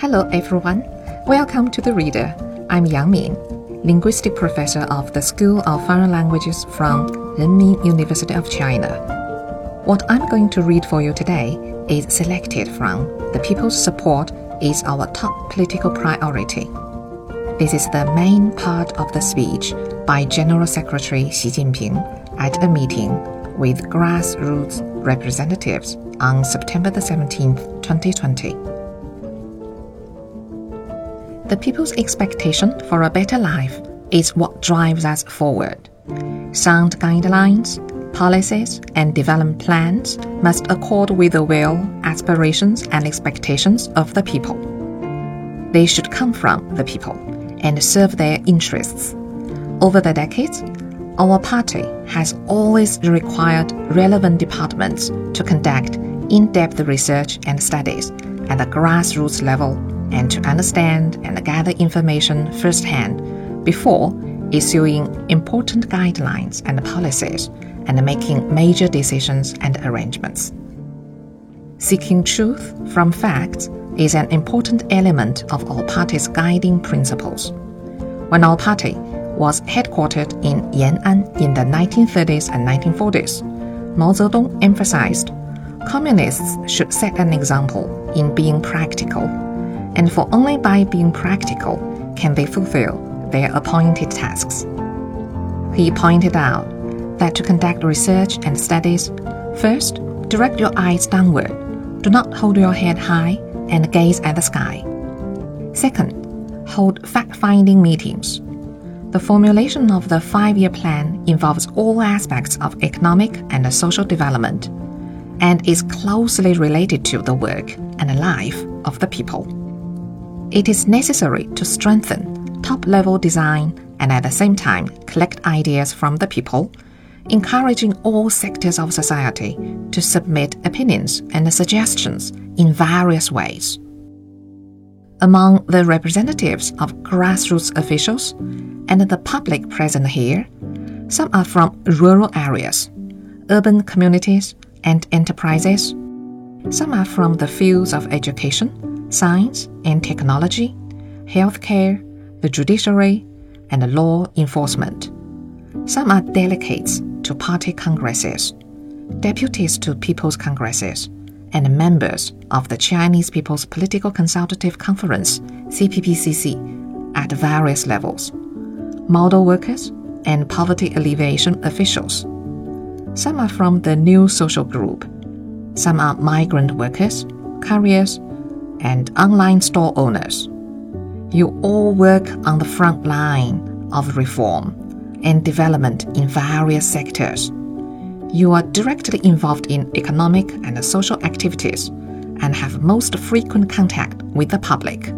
Hello, everyone. Welcome to the Reader. I'm Yang Min, linguistic professor of the School of Foreign Languages from Renmin University of China. What I'm going to read for you today is selected from The People's Support is Our Top Political Priority. This is the main part of the speech by General Secretary Xi Jinping at a meeting with grassroots representatives on September the 17th, 2020. The people's expectation for a better life is what drives us forward. Sound guidelines, policies, and development plans must accord with the will, aspirations, and expectations of the people. They should come from the people and serve their interests. Over the decades, our party has always required relevant departments to conduct in depth research and studies at the grassroots level and to understand and gather information firsthand before issuing important guidelines and policies and making major decisions and arrangements. Seeking truth from facts is an important element of our party's guiding principles. When our party was headquartered in Yan'an in the 1930s and 1940s, Mao Zedong emphasized communists should set an example in being practical and for only by being practical can they fulfill their appointed tasks. He pointed out that to conduct research and studies, first, direct your eyes downward. Do not hold your head high and gaze at the sky. Second, hold fact finding meetings. The formulation of the five year plan involves all aspects of economic and social development and is closely related to the work and life of the people. It is necessary to strengthen top level design and at the same time collect ideas from the people, encouraging all sectors of society to submit opinions and suggestions in various ways. Among the representatives of grassroots officials and the public present here, some are from rural areas, urban communities, and enterprises. Some are from the fields of education, science and technology, healthcare, the judiciary, and law enforcement. Some are delegates to party congresses, deputies to people's congresses, and members of the Chinese People's Political Consultative Conference, CPPCC, at various levels, model workers, and poverty alleviation officials. Some are from the new social group. Some are migrant workers, couriers, and online store owners. You all work on the front line of reform and development in various sectors. You are directly involved in economic and social activities and have most frequent contact with the public.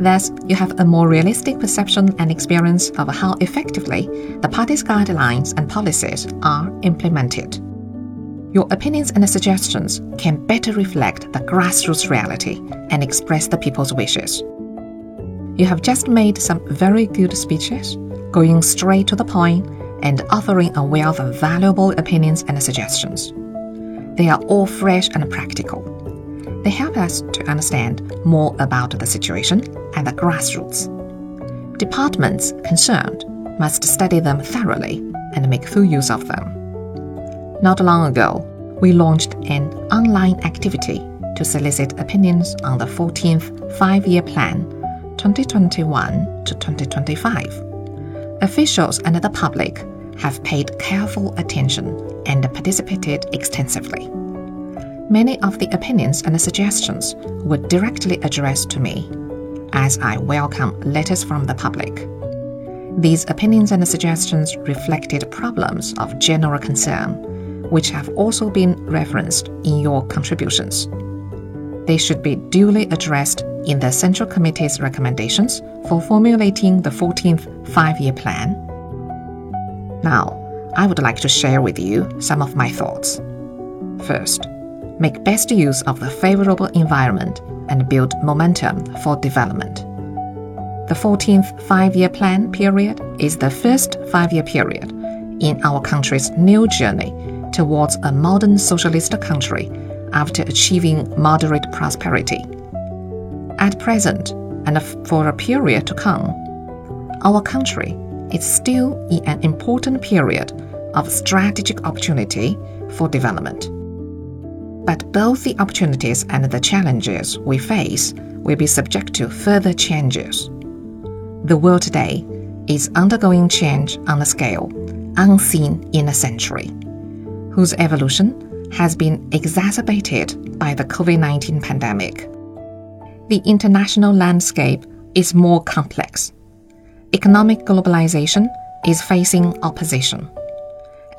Thus, you have a more realistic perception and experience of how effectively the party's guidelines and policies are implemented. Your opinions and suggestions can better reflect the grassroots reality and express the people's wishes. You have just made some very good speeches, going straight to the point and offering a wealth of valuable opinions and suggestions. They are all fresh and practical. They help us to understand more about the situation at the grassroots. Departments concerned must study them thoroughly and make full use of them. Not long ago, we launched an online activity to solicit opinions on the 14th Five Year Plan 2021 to 2025. Officials and the public have paid careful attention and participated extensively. Many of the opinions and suggestions were directly addressed to me, as I welcome letters from the public. These opinions and suggestions reflected problems of general concern which have also been referenced in your contributions. They should be duly addressed in the Central Committee's recommendations for formulating the 14th five year plan. Now, I would like to share with you some of my thoughts. First, make best use of the favorable environment and build momentum for development. The 14th five year plan period is the first five year period in our country's new journey towards a modern socialist country after achieving moderate prosperity. At present, and for a period to come, our country is still in an important period of strategic opportunity for development. But both the opportunities and the challenges we face will be subject to further changes. The world today is undergoing change on a scale unseen in a century, whose evolution has been exacerbated by the COVID 19 pandemic. The international landscape is more complex. Economic globalization is facing opposition,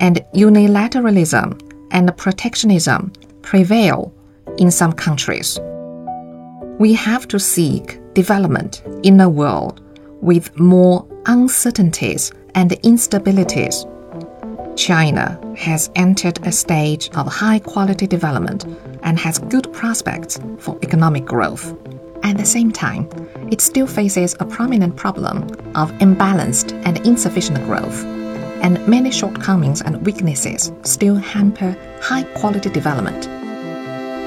and unilateralism and protectionism prevail in some countries. We have to seek development in a world with more uncertainties and instabilities. China has entered a stage of high quality development and has good prospects for economic growth. At the same time, it still faces a prominent problem of imbalanced and insufficient growth, and many shortcomings and weaknesses still hamper high quality development.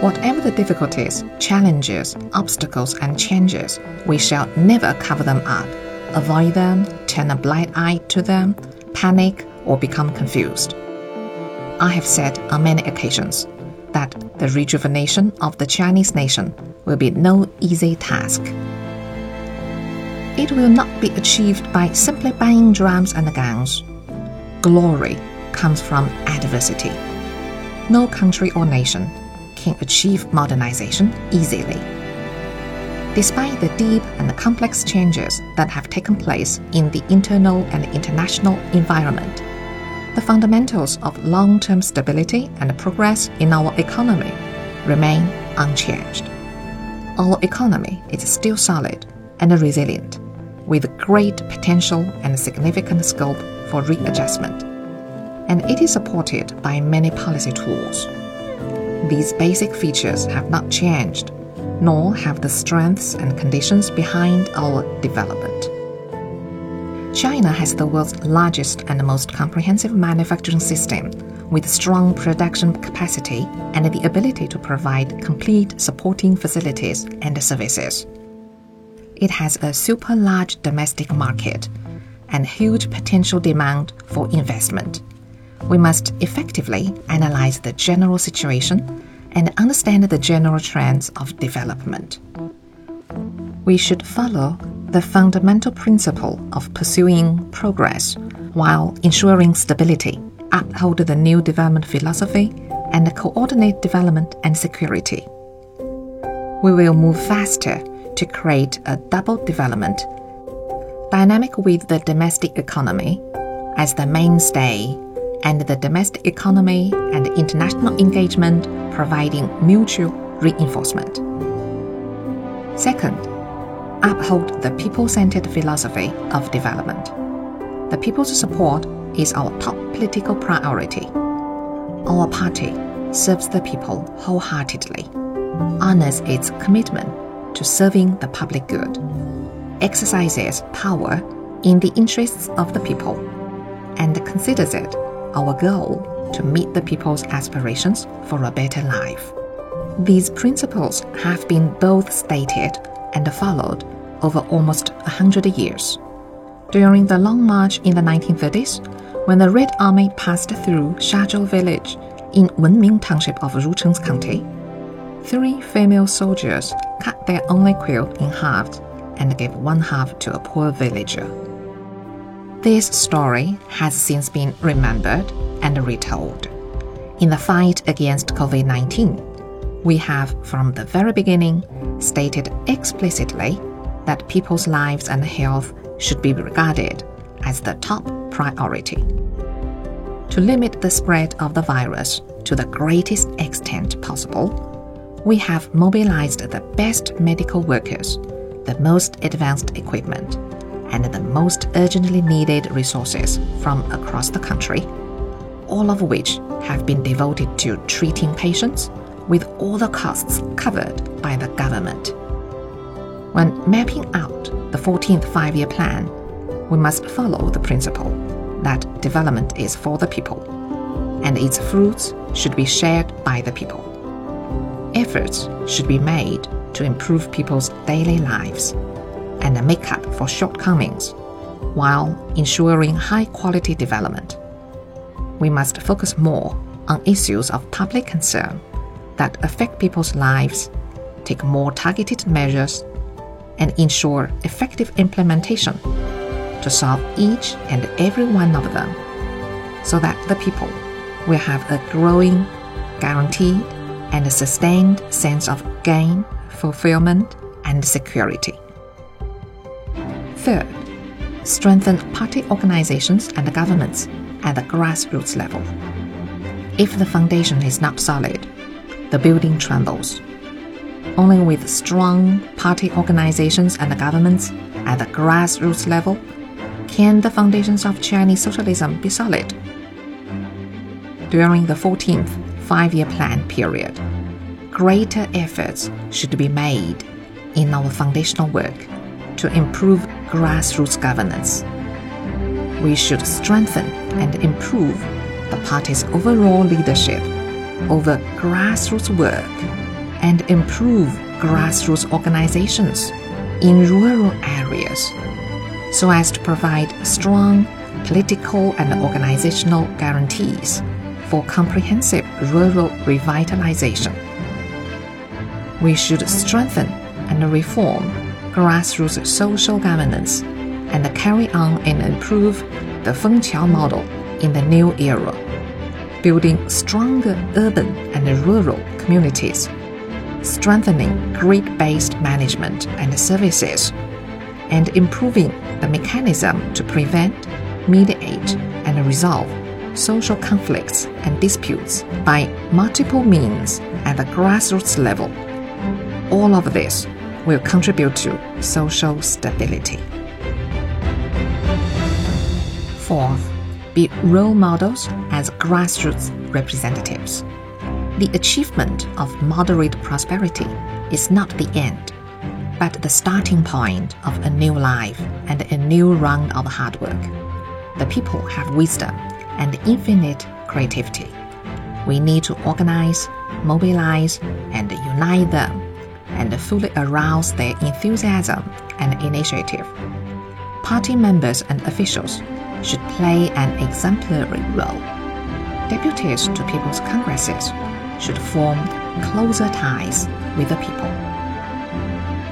Whatever the difficulties, challenges, obstacles, and changes, we shall never cover them up, avoid them, turn a blind eye to them, panic, or become confused. I have said on many occasions that the rejuvenation of the Chinese nation will be no easy task. It will not be achieved by simply banging drums and guns. Glory comes from adversity. No country or nation can achieve modernization easily. Despite the deep and complex changes that have taken place in the internal and international environment, the fundamentals of long term stability and progress in our economy remain unchanged. Our economy is still solid and resilient, with great potential and significant scope for readjustment, and it is supported by many policy tools. These basic features have not changed, nor have the strengths and conditions behind our development. China has the world's largest and most comprehensive manufacturing system with strong production capacity and the ability to provide complete supporting facilities and services. It has a super large domestic market and huge potential demand for investment. We must effectively analyze the general situation and understand the general trends of development. We should follow the fundamental principle of pursuing progress while ensuring stability, uphold the new development philosophy, and coordinate development and security. We will move faster to create a double development, dynamic with the domestic economy as the mainstay, and the domestic economy and international engagement providing mutual reinforcement. Second, uphold the people centered philosophy of development. The people's support is our top political priority. Our party serves the people wholeheartedly, honors its commitment to serving the public good, exercises power in the interests of the people, and considers it our goal to meet the people's aspirations for a better life. These principles have been both stated and followed over almost a hundred years. During the Long March in the 1930s, when the Red Army passed through Shazhou village in Wenming Township of Rucheng County, three female soldiers cut their only quilt in half and gave one half to a poor villager. This story has since been remembered and retold. In the fight against COVID 19, we have from the very beginning stated explicitly that people's lives and health should be regarded as the top priority. To limit the spread of the virus to the greatest extent possible, we have mobilized the best medical workers, the most advanced equipment, and the most urgently needed resources from across the country, all of which have been devoted to treating patients with all the costs covered by the government. When mapping out the 14th five year plan, we must follow the principle that development is for the people, and its fruits should be shared by the people. Efforts should be made to improve people's daily lives and make up for shortcomings while ensuring high quality development. We must focus more on issues of public concern that affect people's lives, take more targeted measures, and ensure effective implementation to solve each and every one of them so that the people will have a growing, guaranteed, and sustained sense of gain, fulfillment, and security. Third, strengthen party organizations and governments at the grassroots level. If the foundation is not solid, the building trembles. Only with strong party organizations and governments at the grassroots level can the foundations of Chinese socialism be solid. During the 14th five year plan period, greater efforts should be made in our foundational work to improve grassroots governance. We should strengthen and improve the party's overall leadership over grassroots work and improve grassroots organizations in rural areas so as to provide strong political and organizational guarantees for comprehensive rural revitalization. We should strengthen and reform grassroots social governance and carry on and improve the Fengqiao model in the new era, building stronger urban and rural communities, strengthening grid based management and services, and improving the mechanism to prevent, mediate, and resolve social conflicts and disputes by multiple means at the grassroots level. All of this will contribute to social stability. Fourth, be role models as grassroots representatives. The achievement of moderate prosperity is not the end, but the starting point of a new life and a new round of hard work. The people have wisdom and infinite creativity. We need to organize, mobilize, and unite them and fully arouse their enthusiasm and initiative. Party members and officials should play an exemplary role. Deputies to people's congresses should form closer ties with the people.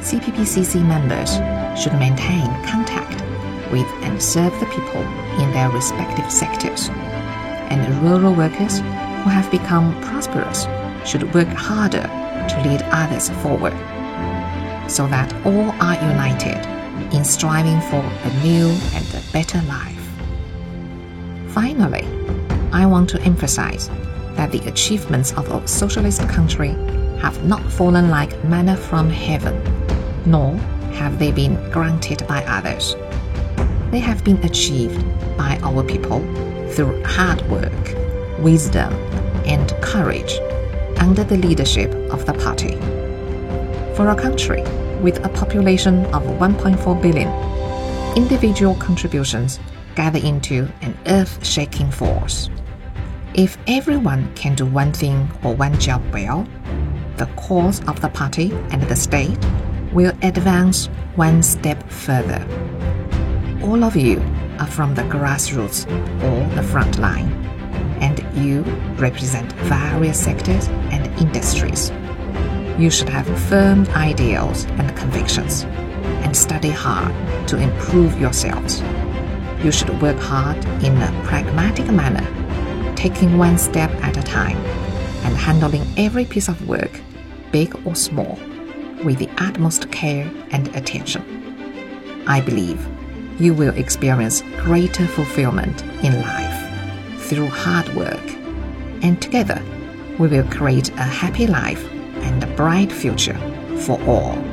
CPPCC members should maintain contact with and serve the people in their respective sectors. And rural workers who have become prosperous should work harder to lead others forward so that all are united in striving for a new and a better life. Finally, I want to emphasize that the achievements of a socialist country have not fallen like manna from heaven, nor have they been granted by others. They have been achieved by our people through hard work, wisdom, and courage under the leadership of the party. For a country with a population of 1.4 billion, individual contributions gather into an earth shaking force. If everyone can do one thing or one job well, the cause of the party and the state will advance one step further all of you are from the grassroots or the front line, and you represent various sectors and industries. You should have firm ideals and convictions, and study hard to improve yourselves. You should work hard in a pragmatic manner, taking one step at a time, and handling every piece of work, big or small, with the utmost care and attention. I believe you will experience greater fulfillment in life through hard work. And together, we will create a happy life and a bright future for all.